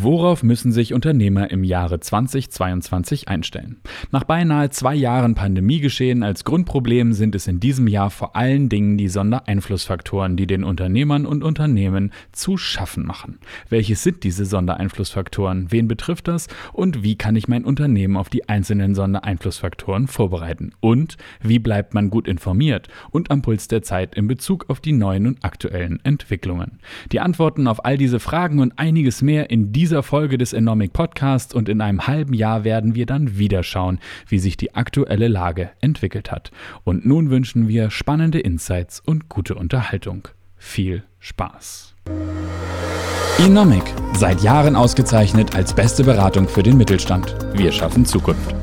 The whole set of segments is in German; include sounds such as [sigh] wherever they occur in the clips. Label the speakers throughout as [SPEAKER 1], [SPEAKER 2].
[SPEAKER 1] Worauf müssen sich Unternehmer im Jahre 2022 einstellen? Nach beinahe zwei Jahren Pandemiegeschehen als Grundproblem sind es in diesem Jahr vor allen Dingen die Sondereinflussfaktoren, die den Unternehmern und Unternehmen zu schaffen machen. Welche sind diese Sondereinflussfaktoren? Wen betrifft das? Und wie kann ich mein Unternehmen auf die einzelnen Sondereinflussfaktoren vorbereiten? Und wie bleibt man gut informiert und am Puls der Zeit in Bezug auf die neuen und aktuellen Entwicklungen? Die Antworten auf all diese Fragen und einiges mehr in dieser Folge des Enomic Podcasts und in einem halben Jahr werden wir dann wieder schauen, wie sich die aktuelle Lage entwickelt hat. Und nun wünschen wir spannende Insights und gute Unterhaltung. Viel Spaß! Enomic, seit Jahren ausgezeichnet als beste Beratung für den Mittelstand. Wir schaffen Zukunft.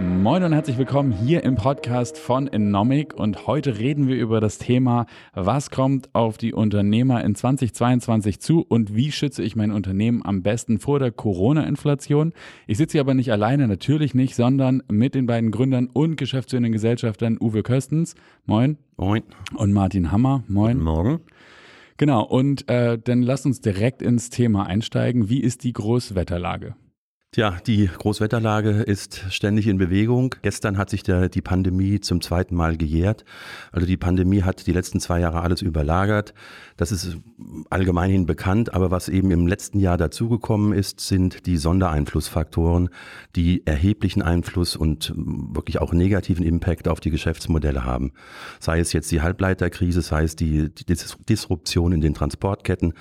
[SPEAKER 1] Moin und herzlich willkommen hier im Podcast von Enomic und heute reden wir über das Thema, was kommt auf die Unternehmer in 2022 zu und wie schütze ich mein Unternehmen am besten vor der Corona-Inflation. Ich sitze hier aber nicht alleine, natürlich nicht, sondern mit den beiden Gründern und geschäftsführenden Gesellschaftern Uwe Köstens, moin.
[SPEAKER 2] Moin.
[SPEAKER 1] Und Martin Hammer, moin.
[SPEAKER 2] Guten Morgen.
[SPEAKER 1] Genau, und äh, dann lasst uns direkt ins Thema einsteigen. Wie ist die Großwetterlage?
[SPEAKER 2] Tja, die Großwetterlage ist ständig in Bewegung. Gestern hat sich der, die Pandemie zum zweiten Mal gejährt. Also die Pandemie hat die letzten zwei Jahre alles überlagert. Das ist allgemeinhin bekannt. Aber was eben im letzten Jahr dazugekommen ist, sind die Sondereinflussfaktoren, die erheblichen Einfluss und wirklich auch negativen Impact auf die Geschäftsmodelle haben. Sei es jetzt die Halbleiterkrise, sei es die, die Disruption in den Transportketten,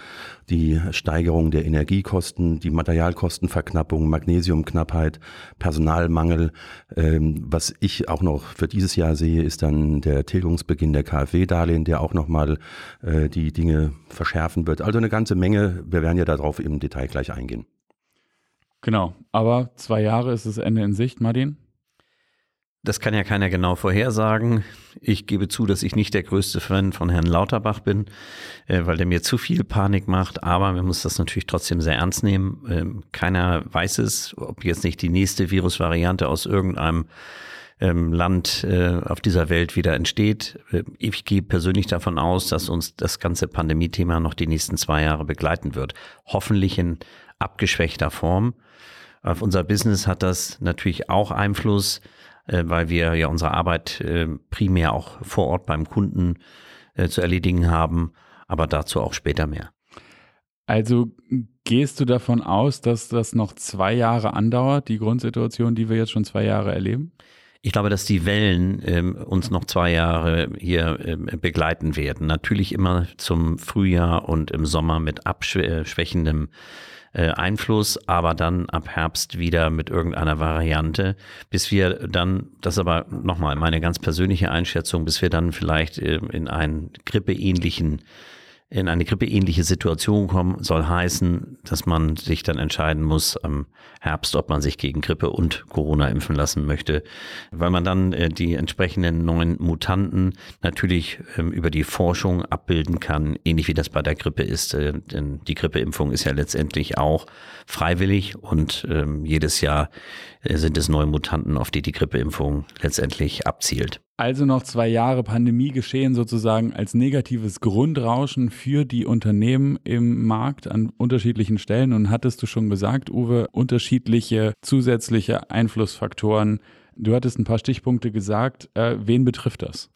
[SPEAKER 2] die Steigerung der Energiekosten, die Materialkostenverknappung, Magnesiumknappheit, Personalmangel. Ähm, was ich auch noch für dieses Jahr sehe, ist dann der Tilgungsbeginn der KfW-Darlehen, der auch nochmal äh, die Dinge verschärfen wird. Also eine ganze Menge. Wir werden ja darauf im Detail gleich eingehen.
[SPEAKER 1] Genau, aber zwei Jahre ist das Ende in Sicht, Martin?
[SPEAKER 3] Das kann ja keiner genau vorhersagen. Ich gebe zu, dass ich nicht der größte Fan von Herrn Lauterbach bin, äh, weil der mir zu viel Panik macht. Aber man muss das natürlich trotzdem sehr ernst nehmen. Ähm, keiner weiß es, ob jetzt nicht die nächste Virusvariante aus irgendeinem ähm, Land äh, auf dieser Welt wieder entsteht. Äh, ich gehe persönlich davon aus, dass uns das ganze Pandemie-Thema noch die nächsten zwei Jahre begleiten wird. Hoffentlich in abgeschwächter Form. Auf unser Business hat das natürlich auch Einfluss weil wir ja unsere Arbeit äh, primär auch vor Ort beim Kunden äh, zu erledigen haben, aber dazu auch später mehr.
[SPEAKER 1] Also gehst du davon aus, dass das noch zwei Jahre andauert, die Grundsituation, die wir jetzt schon zwei Jahre erleben?
[SPEAKER 3] Ich glaube, dass die Wellen ähm, uns noch zwei Jahre hier ähm, begleiten werden. Natürlich immer zum Frühjahr und im Sommer mit abschwächendem äh, Einfluss, aber dann ab Herbst wieder mit irgendeiner Variante, bis wir dann, das ist aber nochmal meine ganz persönliche Einschätzung, bis wir dann vielleicht äh, in einen grippeähnlichen in eine grippeähnliche Situation kommen, soll heißen, dass man sich dann entscheiden muss am Herbst, ob man sich gegen Grippe und Corona impfen lassen möchte, weil man dann äh, die entsprechenden neuen Mutanten natürlich ähm, über die Forschung abbilden kann, ähnlich wie das bei der Grippe ist. Äh, denn die Grippeimpfung ist ja letztendlich auch freiwillig und ähm, jedes Jahr äh, sind es neue Mutanten, auf die die Grippeimpfung letztendlich abzielt.
[SPEAKER 1] Also noch zwei Jahre Pandemie geschehen sozusagen als negatives Grundrauschen für die Unternehmen im Markt an unterschiedlichen Stellen. Und hattest du schon gesagt, Uwe, unterschiedliche zusätzliche Einflussfaktoren. Du hattest ein paar Stichpunkte gesagt. Äh, wen betrifft das?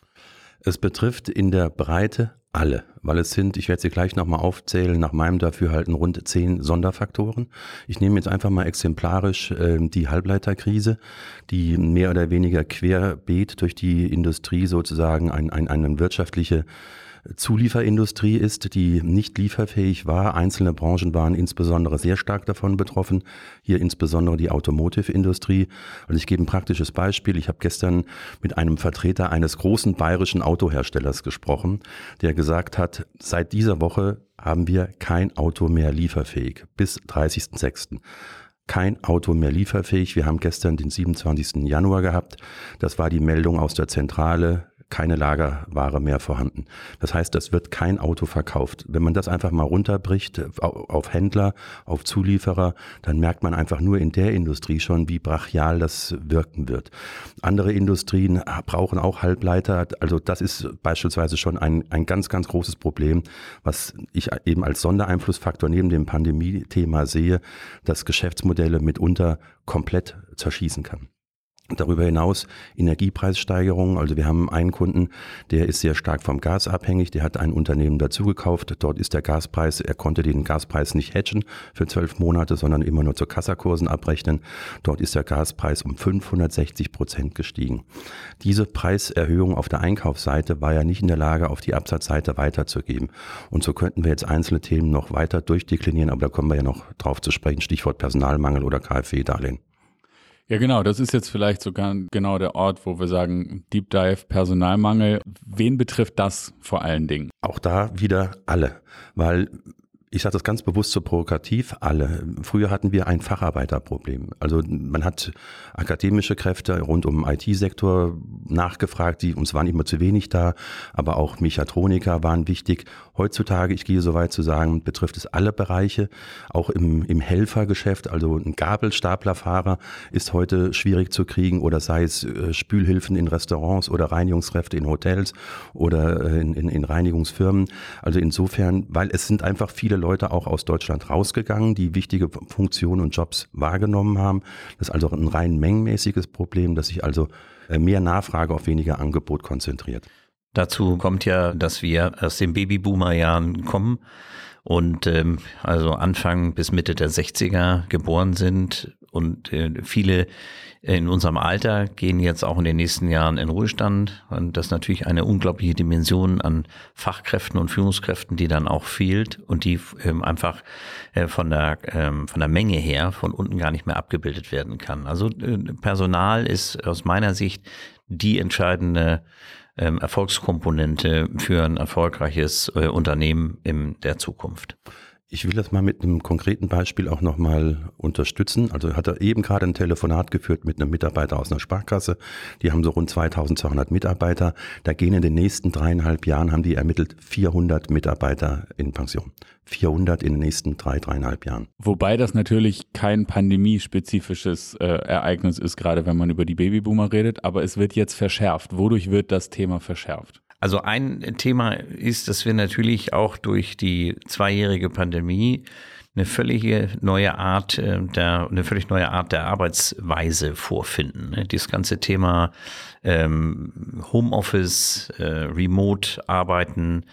[SPEAKER 2] Es betrifft in der Breite alle, weil es sind, ich werde sie gleich nochmal aufzählen, nach meinem Dafürhalten rund zehn Sonderfaktoren. Ich nehme jetzt einfach mal exemplarisch äh, die Halbleiterkrise, die mehr oder weniger querbeet durch die Industrie sozusagen ein, ein, eine wirtschaftliche Zulieferindustrie ist, die nicht lieferfähig war. Einzelne Branchen waren insbesondere sehr stark davon betroffen. Hier insbesondere die Automotive-Industrie. Und ich gebe ein praktisches Beispiel. Ich habe gestern mit einem Vertreter eines großen bayerischen Autoherstellers gesprochen, der gesagt hat, seit dieser Woche haben wir kein Auto mehr lieferfähig bis 30.06 kein Auto mehr lieferfähig. Wir haben gestern den 27. Januar gehabt. Das war die Meldung aus der Zentrale keine Lagerware mehr vorhanden. Das heißt, es wird kein Auto verkauft. Wenn man das einfach mal runterbricht auf Händler, auf Zulieferer, dann merkt man einfach nur in der Industrie schon, wie brachial das wirken wird. Andere Industrien brauchen auch Halbleiter. Also das ist beispielsweise schon ein, ein ganz, ganz großes Problem, was ich eben als Sondereinflussfaktor neben dem Pandemie-Thema sehe, dass Geschäftsmodelle mitunter komplett zerschießen kann. Darüber hinaus Energiepreissteigerungen. Also wir haben einen Kunden, der ist sehr stark vom Gas abhängig. Der hat ein Unternehmen dazugekauft. Dort ist der Gaspreis, er konnte den Gaspreis nicht hedgen für zwölf Monate, sondern immer nur zu Kassakursen abrechnen. Dort ist der Gaspreis um 560 Prozent gestiegen. Diese Preiserhöhung auf der Einkaufsseite war ja nicht in der Lage, auf die Absatzseite weiterzugeben. Und so könnten wir jetzt einzelne Themen noch weiter durchdeklinieren, aber da kommen wir ja noch drauf zu sprechen. Stichwort Personalmangel oder KfW-Darlehen.
[SPEAKER 1] Ja, genau. Das ist jetzt vielleicht sogar genau der Ort, wo wir sagen, Deep Dive, Personalmangel. Wen betrifft das vor allen Dingen?
[SPEAKER 2] Auch da wieder alle, weil ich sage das ganz bewusst so provokativ, alle. Früher hatten wir ein Facharbeiterproblem. Also man hat akademische Kräfte rund um den IT-Sektor nachgefragt, die uns waren immer zu wenig da, aber auch Mechatroniker waren wichtig. Heutzutage, ich gehe so weit zu sagen, betrifft es alle Bereiche, auch im, im Helfergeschäft, also ein Gabelstaplerfahrer ist heute schwierig zu kriegen oder sei es äh, Spülhilfen in Restaurants oder Reinigungskräfte in Hotels oder äh, in, in, in Reinigungsfirmen. Also insofern, weil es sind einfach viele Leute auch aus Deutschland rausgegangen, die wichtige Funktionen und Jobs wahrgenommen haben. Das ist also ein rein mengenmäßiges Problem, dass sich also äh, mehr Nachfrage auf weniger Angebot konzentriert.
[SPEAKER 3] Dazu kommt ja, dass wir aus den Babyboomer-Jahren kommen und ähm, also Anfang bis Mitte der 60er geboren sind und äh, viele in unserem Alter gehen jetzt auch in den nächsten Jahren in Ruhestand. Und das ist natürlich eine unglaubliche Dimension an Fachkräften und Führungskräften, die dann auch fehlt und die ähm, einfach äh, von der, ähm, von der Menge her von unten gar nicht mehr abgebildet werden kann. Also äh, Personal ist aus meiner Sicht die entscheidende ähm, Erfolgskomponente für ein erfolgreiches äh, Unternehmen in der Zukunft.
[SPEAKER 2] Ich will das mal mit einem konkreten Beispiel auch nochmal unterstützen. Also hat er eben gerade ein Telefonat geführt mit einem Mitarbeiter aus einer Sparkasse. Die haben so rund 2200 Mitarbeiter. Da gehen in den nächsten dreieinhalb Jahren, haben die ermittelt, 400 Mitarbeiter in Pension. 400 in den nächsten drei, dreieinhalb Jahren.
[SPEAKER 1] Wobei das natürlich kein pandemiespezifisches äh, Ereignis ist, gerade wenn man über die Babyboomer redet, aber es wird jetzt verschärft. Wodurch wird das Thema verschärft?
[SPEAKER 3] Also ein Thema ist, dass wir natürlich auch durch die zweijährige Pandemie eine völlige neue Art äh, der eine völlig neue Art der Arbeitsweise vorfinden. Ne? Dieses ganze Thema ähm, Homeoffice, äh, Remote Arbeiten,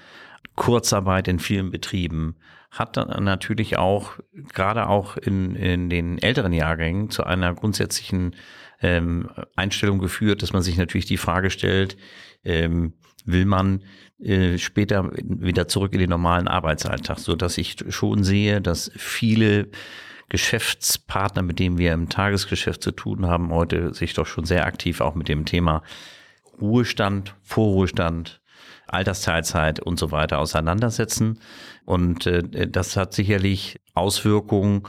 [SPEAKER 3] Kurzarbeit in vielen Betrieben hat dann natürlich auch gerade auch in, in den älteren Jahrgängen zu einer grundsätzlichen ähm, Einstellung geführt, dass man sich natürlich die Frage stellt, ähm, will man äh, später wieder zurück in den normalen Arbeitsalltag, so dass ich schon sehe, dass viele Geschäftspartner, mit denen wir im Tagesgeschäft zu tun haben, heute sich doch schon sehr aktiv auch mit dem Thema Ruhestand, Vorruhestand, Altersteilzeit und so weiter auseinandersetzen. Und äh, das hat sicherlich Auswirkungen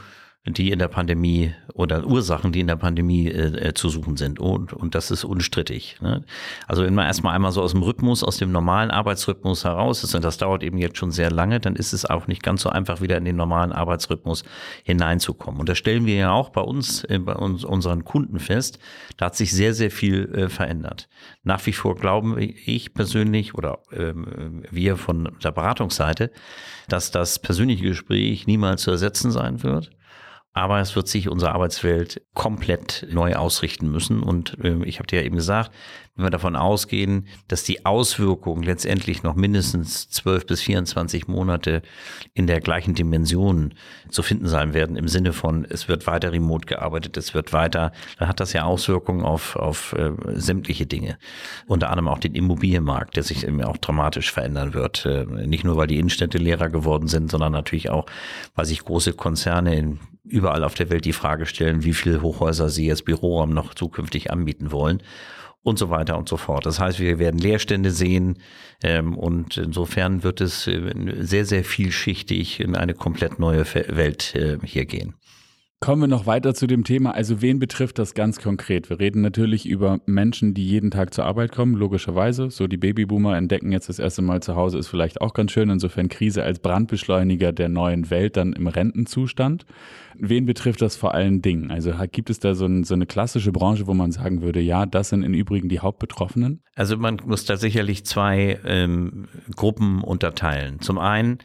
[SPEAKER 3] die in der Pandemie oder Ursachen, die in der Pandemie äh, äh, zu suchen sind. Und, und das ist unstrittig. Ne? Also wenn man erstmal einmal so aus dem Rhythmus, aus dem normalen Arbeitsrhythmus heraus ist, und das dauert eben jetzt schon sehr lange, dann ist es auch nicht ganz so einfach, wieder in den normalen Arbeitsrhythmus hineinzukommen. Und das stellen wir ja auch bei uns, äh, bei uns, unseren Kunden fest. Da hat sich sehr, sehr viel äh, verändert. Nach wie vor glauben ich persönlich oder ähm, wir von der Beratungsseite, dass das persönliche Gespräch niemals zu ersetzen sein wird aber es wird sich unsere Arbeitswelt komplett neu ausrichten müssen. Und äh, ich habe dir ja eben gesagt, wenn wir davon ausgehen, dass die Auswirkungen letztendlich noch mindestens 12 bis 24 Monate in der gleichen Dimension zu finden sein werden, im Sinne von, es wird weiter remote gearbeitet, es wird weiter, dann hat das ja Auswirkungen auf, auf äh, sämtliche Dinge. Unter anderem auch den Immobilienmarkt, der sich eben auch dramatisch verändern wird. Äh, nicht nur, weil die Innenstädte leerer geworden sind, sondern natürlich auch, weil sich große Konzerne in überall auf der Welt die Frage stellen, wie viele Hochhäuser sie jetzt Büroraum noch zukünftig anbieten wollen und so weiter und so fort. Das heißt, wir werden Leerstände sehen ähm, und insofern wird es äh, sehr, sehr vielschichtig in eine komplett neue Welt äh, hier gehen.
[SPEAKER 1] Kommen wir noch weiter zu dem Thema. Also wen betrifft das ganz konkret? Wir reden natürlich über Menschen, die jeden Tag zur Arbeit kommen, logischerweise. So die Babyboomer entdecken jetzt das erste Mal zu Hause, ist vielleicht auch ganz schön. Insofern Krise als Brandbeschleuniger der neuen Welt dann im Rentenzustand. Wen betrifft das vor allen Dingen? Also gibt es da so, ein, so eine klassische Branche, wo man sagen würde, ja, das sind im Übrigen die Hauptbetroffenen?
[SPEAKER 3] Also man muss da sicherlich zwei ähm, Gruppen unterteilen. Zum einen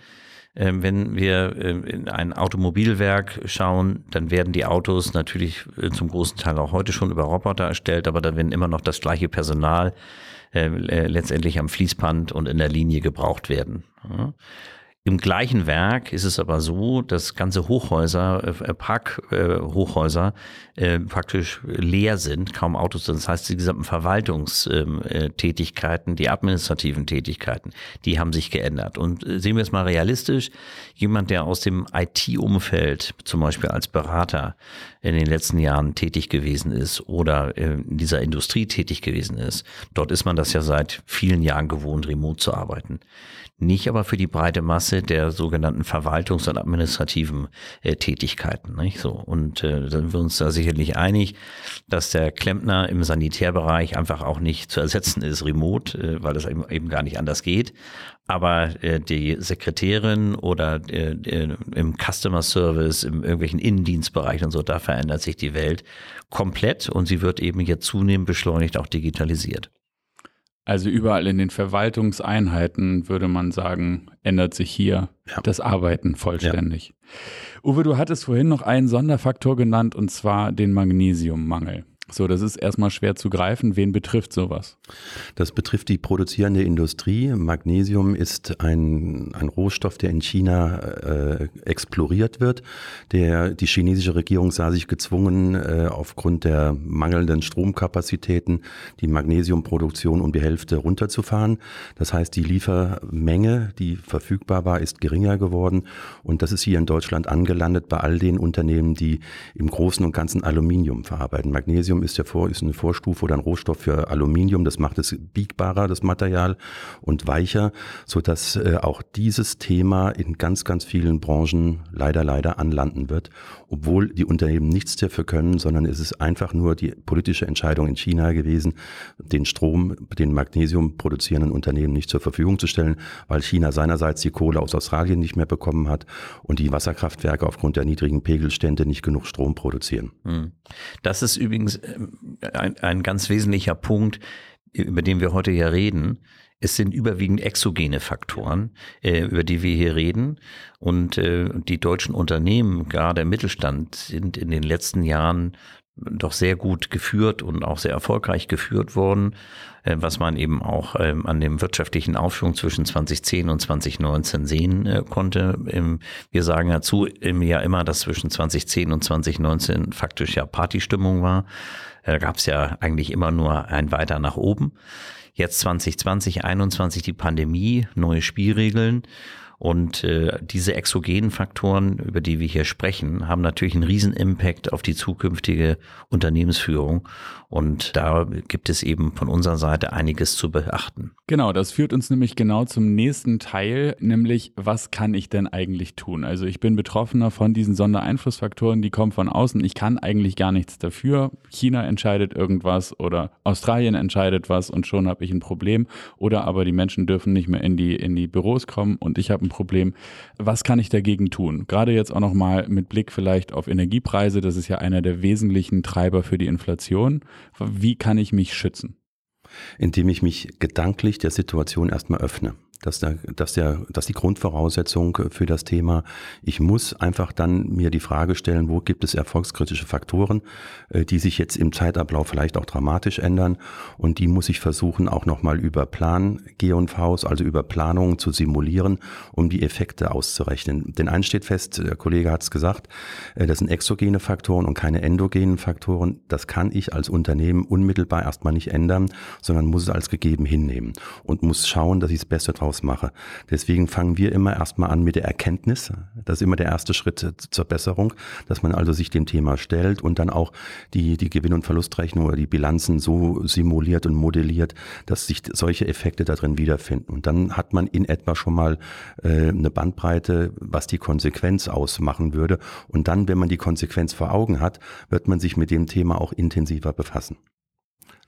[SPEAKER 3] wenn wir ähm, in ein Automobilwerk schauen, dann werden die Autos natürlich äh, zum großen Teil auch heute schon über Roboter erstellt, aber da werden immer noch das gleiche Personal äh, letztendlich am Fließband und in der Linie gebraucht werden. Im gleichen Werk ist es aber so, dass ganze Hochhäuser, äh, Parkhochhäuser äh, äh, praktisch leer sind, kaum Autos sind. Das heißt, die gesamten Verwaltungstätigkeiten, die administrativen Tätigkeiten, die haben sich geändert. Und äh, sehen wir es mal realistisch, jemand, der aus dem IT-Umfeld zum Beispiel als Berater in den letzten Jahren tätig gewesen ist oder äh, in dieser Industrie tätig gewesen ist, dort ist man das ja seit vielen Jahren gewohnt, remote zu arbeiten nicht aber für die breite Masse der sogenannten Verwaltungs- und administrativen äh, Tätigkeiten. Nicht? So, und äh, sind wir uns da sicherlich einig, dass der Klempner im Sanitärbereich einfach auch nicht zu ersetzen ist remote, äh, weil das eben, eben gar nicht anders geht. Aber äh, die Sekretärin oder äh, äh, im Customer Service, im irgendwelchen Innendienstbereich und so, da verändert sich die Welt komplett und sie wird eben jetzt zunehmend beschleunigt auch digitalisiert.
[SPEAKER 1] Also überall in den Verwaltungseinheiten würde man sagen, ändert sich hier ja. das Arbeiten vollständig. Ja. Uwe, du hattest vorhin noch einen Sonderfaktor genannt und zwar den Magnesiummangel. So, das ist erstmal schwer zu greifen. Wen betrifft sowas?
[SPEAKER 2] Das betrifft die produzierende Industrie. Magnesium ist ein, ein Rohstoff, der in China äh, exploriert wird. Der, die chinesische Regierung sah sich gezwungen, äh, aufgrund der mangelnden Stromkapazitäten die Magnesiumproduktion um die Hälfte runterzufahren. Das heißt, die Liefermenge, die verfügbar war, ist geringer geworden. Und das ist hier in Deutschland angelandet bei all den Unternehmen, die im Großen und Ganzen Aluminium verarbeiten. Magnesium Magnesium ist ja vor, ist eine Vorstufe oder ein Rohstoff für Aluminium. Das macht es biegbarer, das Material, und weicher, so dass äh, auch dieses Thema in ganz, ganz vielen Branchen leider, leider anlanden wird, obwohl die Unternehmen nichts dafür können, sondern es ist einfach nur die politische Entscheidung in China gewesen, den Strom, den Magnesium produzierenden Unternehmen nicht zur Verfügung zu stellen, weil China seinerseits die Kohle aus Australien nicht mehr bekommen hat und die Wasserkraftwerke aufgrund der niedrigen Pegelstände nicht genug Strom produzieren. Hm.
[SPEAKER 3] Das ist übrigens ein, ein ganz wesentlicher Punkt, über den wir heute ja reden. Es sind überwiegend exogene Faktoren, äh, über die wir hier reden. Und äh, die deutschen Unternehmen, gerade im Mittelstand, sind in den letzten Jahren doch sehr gut geführt und auch sehr erfolgreich geführt worden, äh, was man eben auch ähm, an dem wirtschaftlichen Aufschwung zwischen 2010 und 2019 sehen äh, konnte. Wir sagen dazu Jahr immer, dass zwischen 2010 und 2019 faktisch ja Partystimmung war. Da gab es ja eigentlich immer nur ein Weiter nach oben. Jetzt 2020, 2021 die Pandemie, neue Spielregeln und äh, diese exogenen Faktoren, über die wir hier sprechen, haben natürlich einen riesen Impact auf die zukünftige Unternehmensführung. Und da gibt es eben von unserer Seite einiges zu beachten.
[SPEAKER 1] Genau, das führt uns nämlich genau zum nächsten Teil, nämlich was kann ich denn eigentlich tun? Also ich bin Betroffener von diesen Sondereinflussfaktoren, die kommen von außen. Ich kann eigentlich gar nichts dafür. China entscheidet irgendwas oder Australien entscheidet was und schon habe ich ein Problem. Oder aber die Menschen dürfen nicht mehr in die, in die Büros kommen und ich habe ein Problem. Was kann ich dagegen tun? Gerade jetzt auch nochmal mit Blick vielleicht auf Energiepreise. Das ist ja einer der wesentlichen Treiber für die Inflation. Wie kann ich mich schützen?
[SPEAKER 2] Indem ich mich gedanklich der Situation erstmal öffne dass, der, dass, der, dass die Grundvoraussetzung für das Thema, ich muss einfach dann mir die Frage stellen, wo gibt es erfolgskritische Faktoren, äh, die sich jetzt im Zeitablauf vielleicht auch dramatisch ändern und die muss ich versuchen auch nochmal über Plan GVs, also über Planungen zu simulieren, um die Effekte auszurechnen. Denn eins steht fest, der Kollege hat es gesagt, äh, das sind exogene Faktoren und keine endogenen Faktoren. Das kann ich als Unternehmen unmittelbar erstmal nicht ändern, sondern muss es als gegeben hinnehmen und muss schauen, dass ich es besser drauf draus mache. Deswegen fangen wir immer erstmal an mit der Erkenntnis. Das ist immer der erste Schritt zur Besserung, dass man also sich dem Thema stellt und dann auch die, die Gewinn- und Verlustrechnung oder die Bilanzen so simuliert und modelliert, dass sich solche Effekte da drin wiederfinden. Und dann hat man in etwa schon mal äh, eine Bandbreite, was die Konsequenz ausmachen würde. Und dann, wenn man die Konsequenz vor Augen hat, wird man sich mit dem Thema auch intensiver befassen.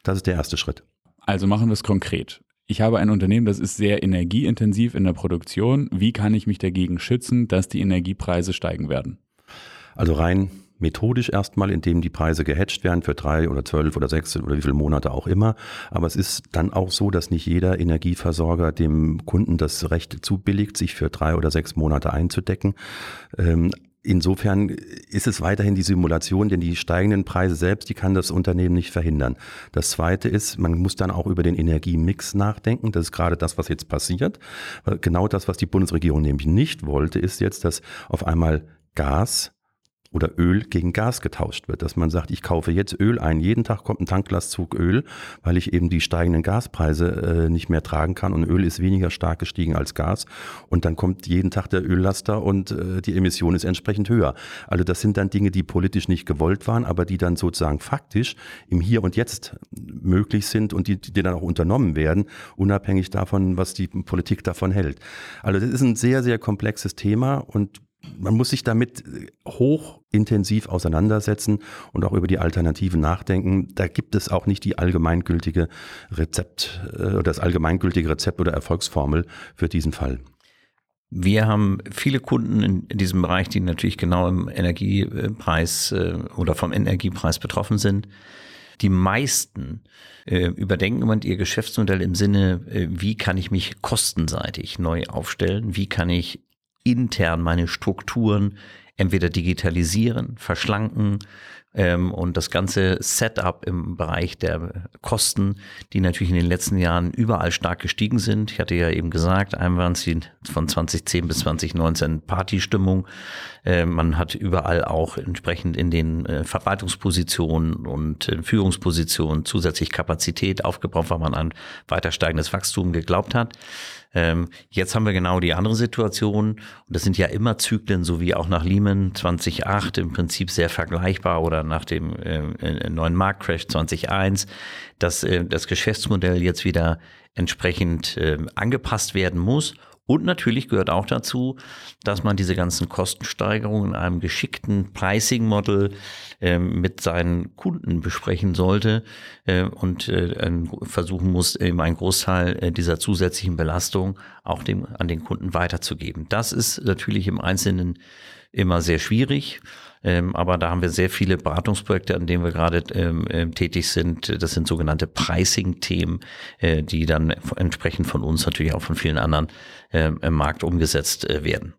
[SPEAKER 2] Das ist der erste Schritt.
[SPEAKER 1] Also machen wir es konkret. Ich habe ein Unternehmen, das ist sehr energieintensiv in der Produktion. Wie kann ich mich dagegen schützen, dass die Energiepreise steigen werden?
[SPEAKER 2] Also rein methodisch erstmal, indem die Preise gehatcht werden für drei oder zwölf oder sechs oder wie viele Monate auch immer. Aber es ist dann auch so, dass nicht jeder Energieversorger dem Kunden das Recht zubilligt, sich für drei oder sechs Monate einzudecken. Insofern ist es weiterhin die Simulation, denn die steigenden Preise selbst, die kann das Unternehmen nicht verhindern. Das Zweite ist, man muss dann auch über den Energiemix nachdenken. Das ist gerade das, was jetzt passiert. Genau das, was die Bundesregierung nämlich nicht wollte, ist jetzt, dass auf einmal Gas oder Öl gegen Gas getauscht wird. Dass man sagt, ich kaufe jetzt Öl ein, jeden Tag kommt ein Tanklastzug Öl, weil ich eben die steigenden Gaspreise äh, nicht mehr tragen kann und Öl ist weniger stark gestiegen als Gas und dann kommt jeden Tag der Öllaster und äh, die Emission ist entsprechend höher. Also das sind dann Dinge, die politisch nicht gewollt waren, aber die dann sozusagen faktisch im Hier und Jetzt möglich sind und die, die dann auch unternommen werden, unabhängig davon, was die Politik davon hält. Also das ist ein sehr, sehr komplexes Thema und man muss sich damit hoch intensiv auseinandersetzen und auch über die Alternativen nachdenken. Da gibt es auch nicht die allgemeingültige Rezept äh, oder das allgemeingültige Rezept oder Erfolgsformel für diesen Fall.
[SPEAKER 3] Wir haben viele Kunden in, diesem Bereich, die natürlich genau im Energiepreis äh, oder vom Energiepreis betroffen sind. Die meisten äh, überdenken immer ihr Geschäftsmodell im Sinne, äh, wie kann ich mich kostenseitig neu aufstellen? Wie kann ich intern meine Strukturen entweder digitalisieren, verschlanken ähm, und das ganze Setup im Bereich der Kosten, die natürlich in den letzten Jahren überall stark gestiegen sind. Ich hatte ja eben gesagt, einmal waren sie von 2010 bis 2019 Partystimmung. Äh, man hat überall auch entsprechend in den äh, Verwaltungspositionen und äh, Führungspositionen zusätzlich Kapazität aufgebaut, weil man an weiter steigendes Wachstum geglaubt hat. Ähm, jetzt haben wir genau die andere Situation. Und das sind ja immer Zyklen, so wie auch nach Lehman 2008 im Prinzip sehr vergleichbar oder nach dem äh, äh neuen Marktcrash 2001, dass äh, das Geschäftsmodell jetzt wieder entsprechend äh, angepasst werden muss und natürlich gehört auch dazu, dass man diese ganzen Kostensteigerungen in einem geschickten Pricing-Model äh, mit seinen Kunden besprechen sollte äh, und äh, versuchen muss, eben einen Großteil äh, dieser zusätzlichen Belastung auch dem, an den Kunden weiterzugeben. Das ist natürlich im Einzelnen immer sehr schwierig. Ähm, aber da haben wir sehr viele Beratungsprojekte, an denen wir gerade ähm, äh, tätig sind. Das sind sogenannte Pricing-Themen, äh, die dann entsprechend von uns natürlich auch von vielen anderen äh, im Markt umgesetzt äh, werden.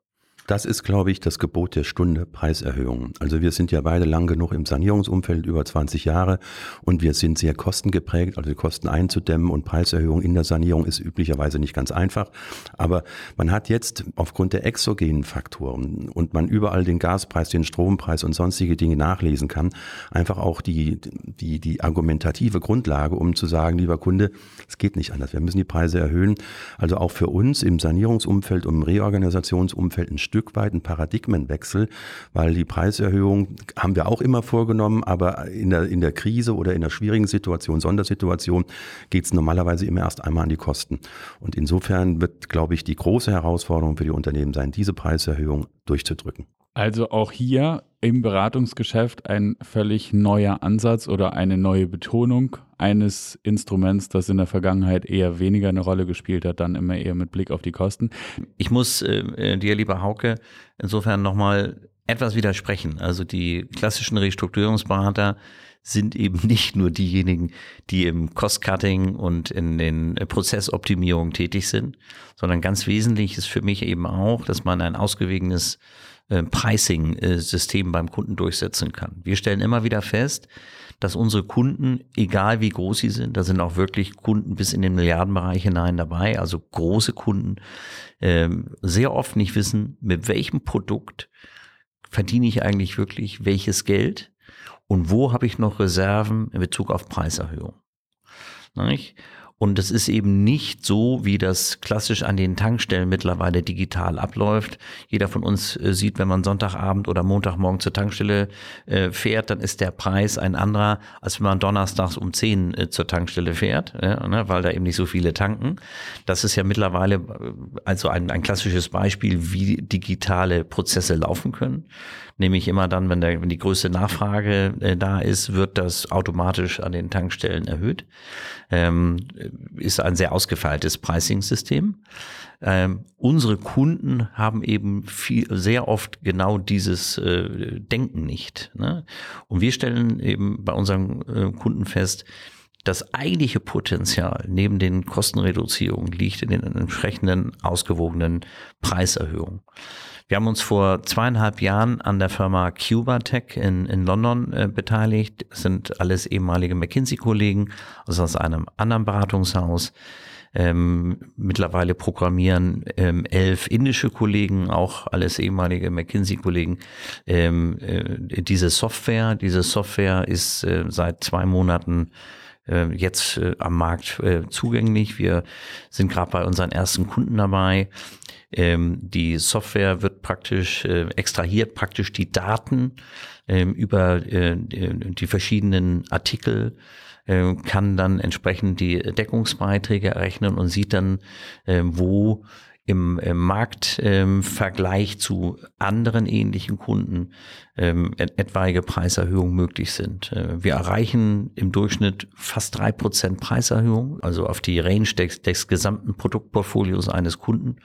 [SPEAKER 2] Das ist, glaube ich, das Gebot der Stunde Preiserhöhungen. Also wir sind ja beide lang genug im Sanierungsumfeld, über 20 Jahre, und wir sind sehr kostengeprägt, also die Kosten einzudämmen und Preiserhöhung in der Sanierung ist üblicherweise nicht ganz einfach. Aber man hat jetzt aufgrund der exogenen Faktoren und man überall den Gaspreis, den Strompreis und sonstige Dinge nachlesen kann, einfach auch die, die, die argumentative Grundlage, um zu sagen, lieber Kunde, es geht nicht anders, wir müssen die Preise erhöhen. Also auch für uns im Sanierungsumfeld und im Reorganisationsumfeld ein Stück weit ein Paradigmenwechsel, weil die Preiserhöhung haben wir auch immer vorgenommen, aber in der, in der Krise oder in der schwierigen Situation, Sondersituation, geht es normalerweise immer erst einmal an die Kosten. Und insofern wird, glaube ich, die große Herausforderung für die Unternehmen sein, diese Preiserhöhung durchzudrücken.
[SPEAKER 1] Also auch hier im Beratungsgeschäft ein völlig neuer Ansatz oder eine neue Betonung eines Instruments, das in der Vergangenheit eher weniger eine Rolle gespielt hat, dann immer eher mit Blick auf die Kosten.
[SPEAKER 3] Ich muss äh, äh dir, lieber Hauke, insofern nochmal etwas widersprechen. Also die klassischen Restrukturierungsberater sind eben [laughs] nicht nur diejenigen, die im Cost-Cutting und in den Prozessoptimierungen tätig sind, sondern ganz wesentlich ist für mich eben auch, dass man ein ausgewogenes äh, Pricing-System beim Kunden durchsetzen kann. Wir stellen immer wieder fest, dass unsere Kunden, egal wie groß sie sind, da sind auch wirklich Kunden bis in den Milliardenbereich hinein dabei, also große Kunden, ähm, sehr oft nicht wissen, mit welchem Produkt verdiene ich eigentlich wirklich welches Geld und wo habe ich noch Reserven in Bezug auf Preiserhöhung. Und es ist eben nicht so, wie das klassisch an den Tankstellen mittlerweile digital abläuft. Jeder von uns äh, sieht, wenn man Sonntagabend oder Montagmorgen zur Tankstelle äh, fährt, dann ist der Preis ein anderer, als wenn man donnerstags um 10 äh, zur Tankstelle fährt, ne, weil da eben nicht so viele tanken. Das ist ja mittlerweile also ein, ein klassisches Beispiel, wie digitale Prozesse laufen können. Nämlich immer dann, wenn, der, wenn die größte Nachfrage da ist, wird das automatisch an den Tankstellen erhöht. Ähm, ist ein sehr ausgefeiltes Pricing-System. Ähm, unsere Kunden haben eben viel, sehr oft genau dieses äh, Denken nicht. Ne? Und wir stellen eben bei unseren äh, Kunden fest, das eigentliche Potenzial neben den Kostenreduzierungen liegt in den entsprechenden ausgewogenen Preiserhöhungen. Wir haben uns vor zweieinhalb Jahren an der Firma Cubatech in, in London äh, beteiligt. Das sind alles ehemalige McKinsey-Kollegen, also aus einem anderen Beratungshaus. Ähm, mittlerweile programmieren ähm, elf indische Kollegen, auch alles ehemalige McKinsey-Kollegen, ähm, äh, diese Software. Diese Software ist äh, seit zwei Monaten äh, jetzt äh, am Markt äh, zugänglich. Wir sind gerade bei unseren ersten Kunden dabei. Ähm, die Software wird praktisch äh, extrahiert praktisch die Daten ähm, über äh, die verschiedenen Artikel äh, kann dann entsprechend die Deckungsbeiträge errechnen und sieht dann, äh, wo im, im Marktvergleich ähm, zu anderen ähnlichen Kunden ähm, etwaige Preiserhöhungen möglich sind. Äh, wir erreichen im Durchschnitt fast drei Prozent Preiserhöhung, also auf die Range des, des gesamten Produktportfolios eines Kunden.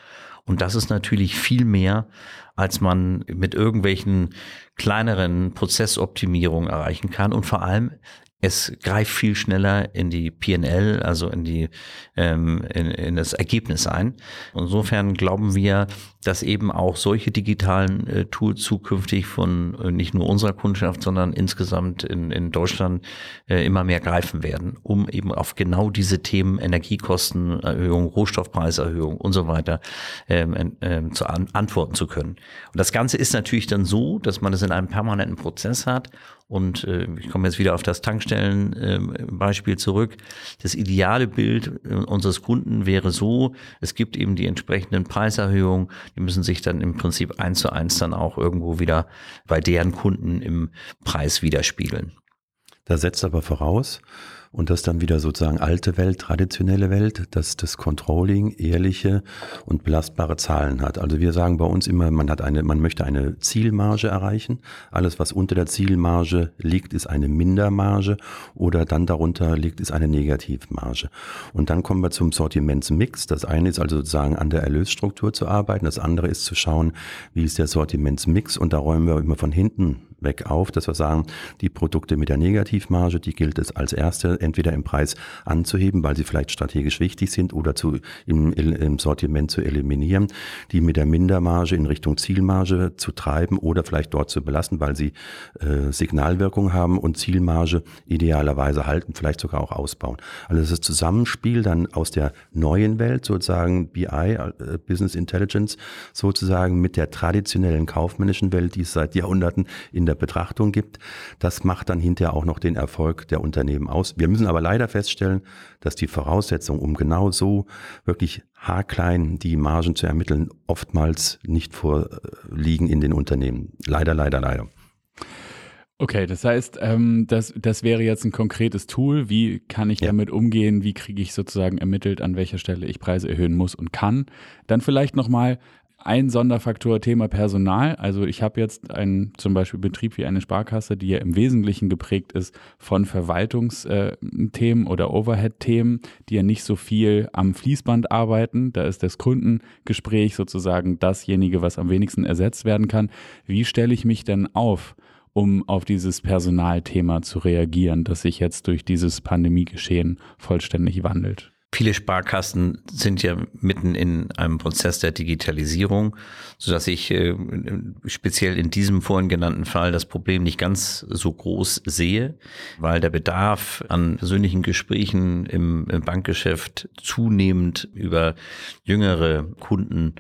[SPEAKER 3] Und das ist natürlich viel mehr, als man mit irgendwelchen kleineren Prozessoptimierungen erreichen kann. Und vor allem es greift viel schneller in die PNL, also in die ähm, in, in das Ergebnis ein. Insofern glauben wir, dass eben auch solche digitalen äh, Tools zukünftig von äh, nicht nur unserer Kundschaft, sondern insgesamt in, in Deutschland äh, immer mehr greifen werden, um eben auf genau diese Themen Energiekostenerhöhung, Rohstoffpreiserhöhung und so weiter ähm, ähm, zu an, antworten zu können. Und das Ganze ist natürlich dann so, dass man es in einem permanenten Prozess hat und äh, ich komme jetzt wieder auf das Tankstellenbeispiel äh, zurück. Das ideale Bild äh, unseres Kunden wäre so, es gibt eben die entsprechenden Preiserhöhungen, die müssen sich dann im Prinzip eins zu eins dann auch irgendwo wieder bei deren Kunden im Preis widerspiegeln.
[SPEAKER 2] Da setzt aber voraus, und das dann wieder sozusagen alte Welt, traditionelle Welt, dass das Controlling ehrliche und belastbare Zahlen hat. Also wir sagen bei uns immer, man hat eine, man möchte eine Zielmarge erreichen. Alles, was unter der Zielmarge liegt, ist eine Mindermarge oder dann darunter liegt, ist eine Negativmarge. Und dann kommen wir zum Sortimentsmix. Das eine ist also sozusagen an der Erlösstruktur zu arbeiten. Das andere ist zu schauen, wie ist der Sortimentsmix und da räumen wir immer von hinten weg auf, dass wir sagen, die Produkte mit der Negativmarge, die gilt es als erste entweder im Preis anzuheben, weil sie vielleicht strategisch wichtig sind oder zu, im, im Sortiment zu eliminieren, die mit der Mindermarge in Richtung Zielmarge zu treiben oder vielleicht dort zu belassen, weil sie äh, Signalwirkung haben und Zielmarge idealerweise halten, vielleicht sogar auch ausbauen. Also das Zusammenspiel dann aus der neuen Welt, sozusagen BI, äh, Business Intelligence, sozusagen mit der traditionellen kaufmännischen Welt, die es seit Jahrhunderten in der Betrachtung gibt. Das macht dann hinterher auch noch den Erfolg der Unternehmen aus. Wir müssen aber leider feststellen, dass die Voraussetzungen, um genau so wirklich haarklein die Margen zu ermitteln, oftmals nicht vorliegen in den Unternehmen. Leider, leider, leider.
[SPEAKER 1] Okay, das heißt, ähm, das, das wäre jetzt ein konkretes Tool. Wie kann ich ja. damit umgehen? Wie kriege ich sozusagen ermittelt, an welcher Stelle ich Preise erhöhen muss und kann? Dann vielleicht nochmal ein Sonderfaktor Thema Personal. Also ich habe jetzt einen zum Beispiel Betrieb wie eine Sparkasse, die ja im Wesentlichen geprägt ist von Verwaltungsthemen oder Overhead-Themen, die ja nicht so viel am Fließband arbeiten. Da ist das Kundengespräch sozusagen dasjenige, was am wenigsten ersetzt werden kann. Wie stelle ich mich denn auf? um auf dieses Personalthema zu reagieren, das sich jetzt durch dieses Pandemiegeschehen vollständig wandelt?
[SPEAKER 3] Viele Sparkassen sind ja mitten in einem Prozess der Digitalisierung, so dass ich äh, speziell in diesem vorhin genannten Fall das Problem nicht ganz so groß sehe, weil der Bedarf an persönlichen Gesprächen im, im Bankgeschäft zunehmend über jüngere Kunden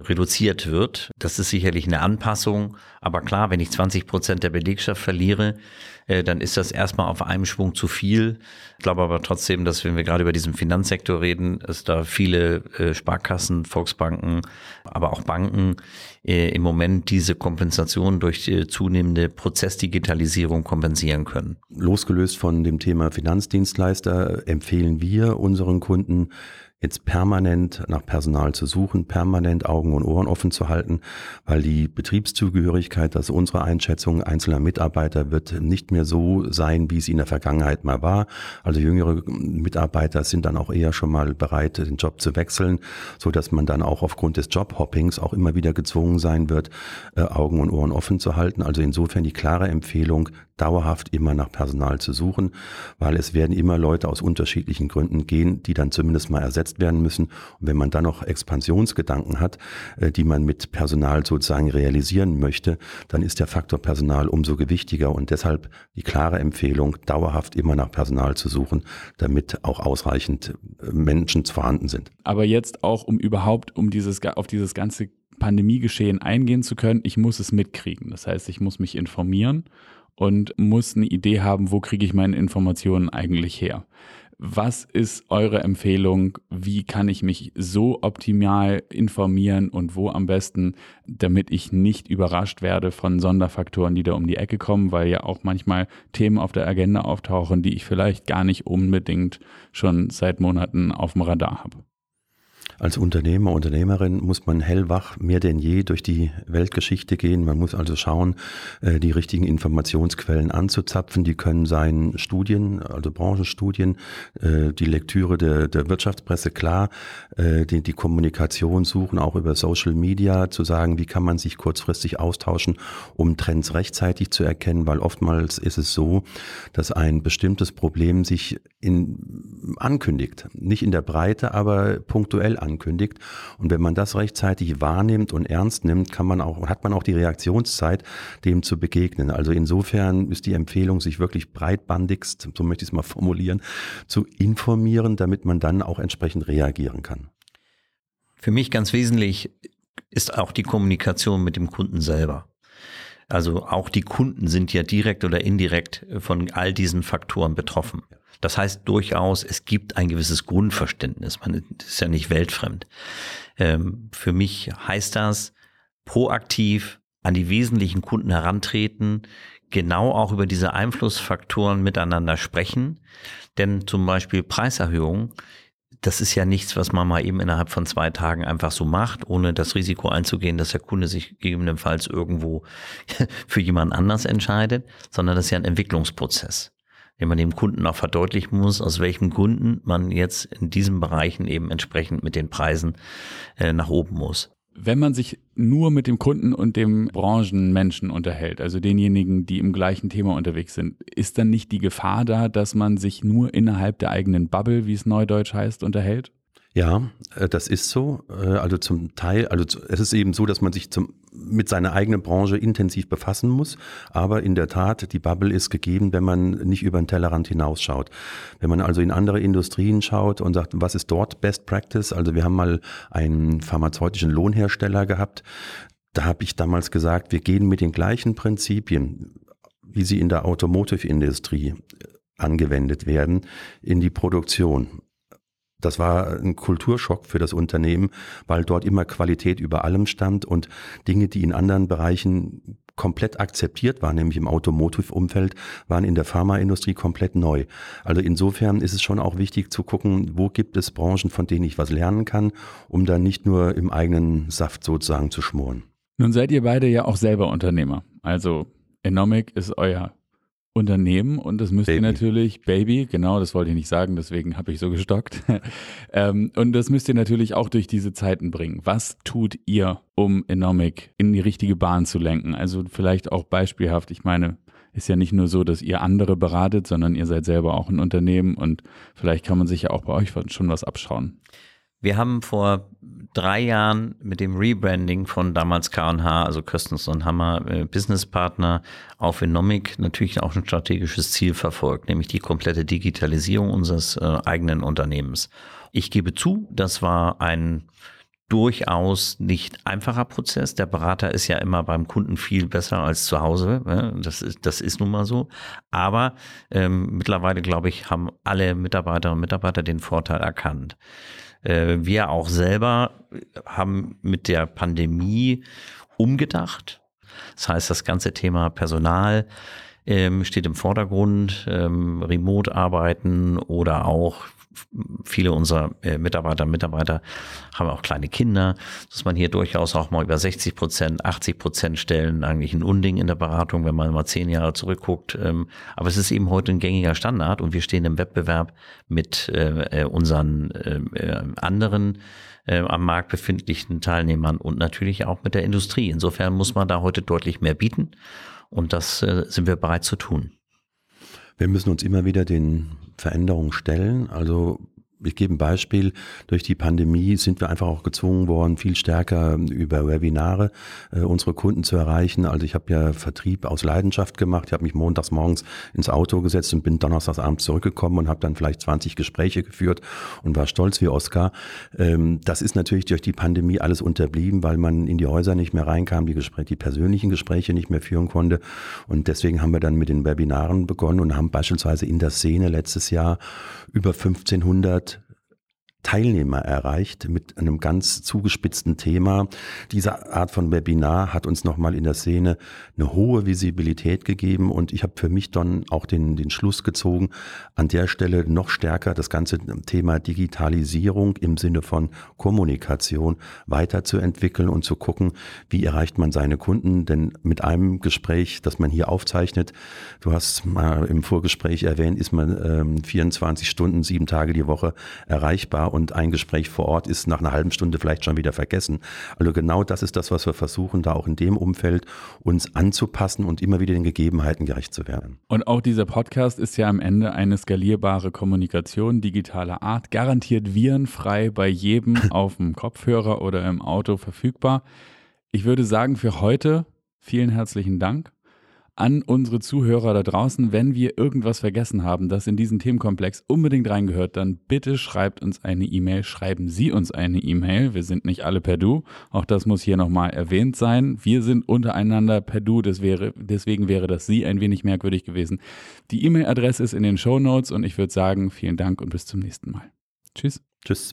[SPEAKER 3] reduziert wird. Das ist sicherlich eine Anpassung. Aber klar, wenn ich 20 Prozent der Belegschaft verliere, äh, dann ist das erstmal auf einem Schwung zu viel. Ich glaube aber trotzdem, dass wenn wir gerade über diesen Finanz Finanzsektor reden, es da viele äh, Sparkassen, Volksbanken, aber auch Banken äh, im Moment diese Kompensation durch die zunehmende Prozessdigitalisierung kompensieren können.
[SPEAKER 2] Losgelöst von dem Thema Finanzdienstleister empfehlen wir unseren Kunden, jetzt permanent nach Personal zu suchen, permanent Augen und Ohren offen zu halten, weil die Betriebszugehörigkeit, das ist unsere Einschätzung einzelner Mitarbeiter, wird nicht mehr so sein, wie es in der Vergangenheit mal war. Also jüngere Mitarbeiter sind dann auch eher schon mal bereit, den Job zu wechseln, so dass man dann auch aufgrund des Jobhoppings auch immer wieder gezwungen sein wird, äh, Augen und Ohren offen zu halten. Also insofern die klare Empfehlung, dauerhaft immer nach Personal zu suchen, weil es werden immer Leute aus unterschiedlichen Gründen gehen, die dann zumindest mal ersetzt werden müssen. Und wenn man dann noch Expansionsgedanken hat, äh, die man mit Personal sozusagen realisieren möchte, dann ist der Faktor Personal umso gewichtiger und deshalb die klare Empfehlung, dauerhaft immer nach Personal zu suchen, damit auch ausreichend äh, Menschen vorhanden sind.
[SPEAKER 1] Aber jetzt auch, um überhaupt um dieses, auf dieses ganze Pandemiegeschehen eingehen zu können, ich muss es mitkriegen. Das heißt, ich muss mich informieren und muss eine Idee haben, wo kriege ich meine Informationen eigentlich her. Was ist eure Empfehlung? Wie kann ich mich so optimal informieren und wo am besten, damit ich nicht überrascht werde von Sonderfaktoren, die da um die Ecke kommen, weil ja auch manchmal Themen auf der Agenda auftauchen, die ich vielleicht gar nicht unbedingt schon seit Monaten auf dem Radar habe.
[SPEAKER 2] Als Unternehmer, Unternehmerin muss man hellwach mehr denn je durch die Weltgeschichte gehen. Man muss also schauen, äh, die richtigen Informationsquellen anzuzapfen. Die können sein Studien, also Branchenstudien, äh, die Lektüre der, der Wirtschaftspresse, klar, äh, die, die Kommunikation suchen, auch über Social Media, zu sagen, wie kann man sich kurzfristig austauschen, um Trends rechtzeitig zu erkennen, weil oftmals ist es so, dass ein bestimmtes Problem sich in, ankündigt. Nicht in der Breite, aber punktuell ankündigt. Und wenn man das rechtzeitig wahrnimmt und ernst nimmt, kann man auch, hat man auch die Reaktionszeit, dem zu begegnen. Also insofern ist die Empfehlung, sich wirklich breitbandigst, so möchte ich es mal formulieren, zu informieren, damit man dann auch entsprechend reagieren kann.
[SPEAKER 3] Für mich ganz wesentlich ist auch die Kommunikation mit dem Kunden selber. Also auch die Kunden sind ja direkt oder indirekt von all diesen Faktoren betroffen. Das heißt durchaus, es gibt ein gewisses Grundverständnis. Man ist ja nicht weltfremd. Ähm, für mich heißt das proaktiv an die wesentlichen Kunden herantreten, genau auch über diese Einflussfaktoren miteinander sprechen. Denn zum Beispiel Preiserhöhungen, das ist ja nichts, was man mal eben innerhalb von zwei Tagen einfach so macht, ohne das Risiko einzugehen, dass der Kunde sich gegebenenfalls irgendwo [laughs] für jemand anders entscheidet, sondern das ist ja ein Entwicklungsprozess den man dem Kunden auch verdeutlichen muss, aus welchen Gründen man jetzt in diesen Bereichen eben entsprechend mit den Preisen äh, nach oben muss.
[SPEAKER 1] Wenn man sich nur mit dem Kunden und dem Branchenmenschen unterhält, also denjenigen, die im gleichen Thema unterwegs sind, ist dann nicht die Gefahr da, dass man sich nur innerhalb der eigenen Bubble, wie es neudeutsch heißt, unterhält?
[SPEAKER 2] Ja, äh, das ist so. Äh, also zum Teil, also es ist eben so, dass man sich zum, mit seiner eigenen Branche intensiv befassen muss. Aber in der Tat, die Bubble ist gegeben, wenn man nicht über den Tellerrand hinausschaut. Wenn man also in andere Industrien schaut und sagt, was ist dort Best Practice? Also wir haben mal einen pharmazeutischen Lohnhersteller gehabt. Da habe ich damals gesagt, wir gehen mit den gleichen Prinzipien, wie sie in der Automotive-Industrie angewendet werden, in die Produktion. Das war ein Kulturschock für das Unternehmen, weil dort immer Qualität über allem stand und Dinge, die in anderen Bereichen komplett akzeptiert waren, nämlich im Automotive-Umfeld, waren in der Pharmaindustrie komplett neu. Also insofern ist es schon auch wichtig zu gucken, wo gibt es Branchen, von denen ich was lernen kann, um dann nicht nur im eigenen Saft sozusagen zu schmoren.
[SPEAKER 1] Nun seid ihr beide ja auch selber Unternehmer. Also Enomic ist euer Unternehmen und das müsst Baby. ihr natürlich, Baby, genau, das wollte ich nicht sagen, deswegen habe ich so gestockt. [laughs] ähm, und das müsst ihr natürlich auch durch diese Zeiten bringen. Was tut ihr, um Enomic in die richtige Bahn zu lenken? Also vielleicht auch beispielhaft, ich meine, ist ja nicht nur so, dass ihr andere beratet, sondern ihr seid selber auch ein Unternehmen und vielleicht kann man sich ja auch bei euch schon was abschauen.
[SPEAKER 3] Wir haben vor drei Jahren mit dem Rebranding von damals K&H, also Köstens und Hammer äh, Businesspartner auf Enomic natürlich auch ein strategisches Ziel verfolgt, nämlich die komplette Digitalisierung unseres äh, eigenen Unternehmens. Ich gebe zu, das war ein durchaus nicht einfacher Prozess. Der Berater ist ja immer beim Kunden viel besser als zu Hause. Ne? Das ist, das ist nun mal so. Aber ähm, mittlerweile, glaube ich, haben alle Mitarbeiterinnen und Mitarbeiter den Vorteil erkannt. Äh, wir auch selber haben mit der Pandemie umgedacht. Das heißt, das ganze Thema Personal ähm, steht im Vordergrund, ähm, Remote-Arbeiten oder auch viele unserer äh, Mitarbeiter und Mitarbeiter haben auch kleine Kinder, dass man hier durchaus auch mal über 60 Prozent, 80 Prozent Stellen eigentlich ein Unding in der Beratung, wenn man mal zehn Jahre zurückguckt. Ähm, aber es ist eben heute ein gängiger Standard und wir stehen im Wettbewerb mit äh, äh unseren anderen am Markt befindlichen Teilnehmern und natürlich auch mit der Industrie. Insofern muss man da heute deutlich mehr bieten und das sind wir bereit zu tun.
[SPEAKER 2] Wir müssen uns immer wieder den Veränderungen stellen. Also ich gebe ein Beispiel. Durch die Pandemie sind wir einfach auch gezwungen worden, viel stärker über Webinare äh, unsere Kunden zu erreichen. Also ich habe ja Vertrieb aus Leidenschaft gemacht. Ich habe mich montags morgens ins Auto gesetzt und bin donnerstags abends zurückgekommen und habe dann vielleicht 20 Gespräche geführt und war stolz wie Oskar. Ähm, das ist natürlich durch die Pandemie alles unterblieben, weil man in die Häuser nicht mehr reinkam, die, Gespräche, die persönlichen Gespräche nicht mehr führen konnte. Und deswegen haben wir dann mit den Webinaren begonnen und haben beispielsweise in der Szene letztes Jahr über 1500 Teilnehmer erreicht mit einem ganz zugespitzten Thema. Diese Art von Webinar hat uns nochmal in der Szene eine hohe Visibilität gegeben und ich habe für mich dann auch den, den Schluss gezogen, an der Stelle noch stärker das ganze Thema Digitalisierung im Sinne von Kommunikation weiterzuentwickeln und zu gucken, wie erreicht man seine Kunden. Denn mit einem Gespräch, das man hier aufzeichnet, du hast mal im Vorgespräch erwähnt, ist man ähm, 24 Stunden, sieben Tage die Woche erreichbar und ein Gespräch vor Ort ist nach einer halben Stunde vielleicht schon wieder vergessen. Also genau das ist das, was wir versuchen, da auch in dem Umfeld uns anzupassen und immer wieder den Gegebenheiten gerecht zu werden.
[SPEAKER 1] Und auch dieser Podcast ist ja am Ende eine skalierbare Kommunikation digitaler Art, garantiert virenfrei bei jedem [laughs] auf dem Kopfhörer oder im Auto verfügbar. Ich würde sagen, für heute vielen herzlichen Dank an unsere Zuhörer da draußen, wenn wir irgendwas vergessen haben, das in diesen Themenkomplex unbedingt reingehört, dann bitte schreibt uns eine E-Mail, schreiben Sie uns eine E-Mail. Wir sind nicht alle per Du, auch das muss hier nochmal erwähnt sein. Wir sind untereinander per Du, wäre, deswegen wäre das Sie ein wenig merkwürdig gewesen. Die E-Mail-Adresse ist in den Show Notes und ich würde sagen, vielen Dank und bis zum nächsten Mal. Tschüss.
[SPEAKER 2] Tschüss.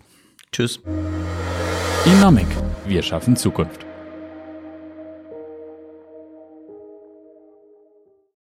[SPEAKER 3] Tschüss.
[SPEAKER 1] Inomic. Wir schaffen Zukunft.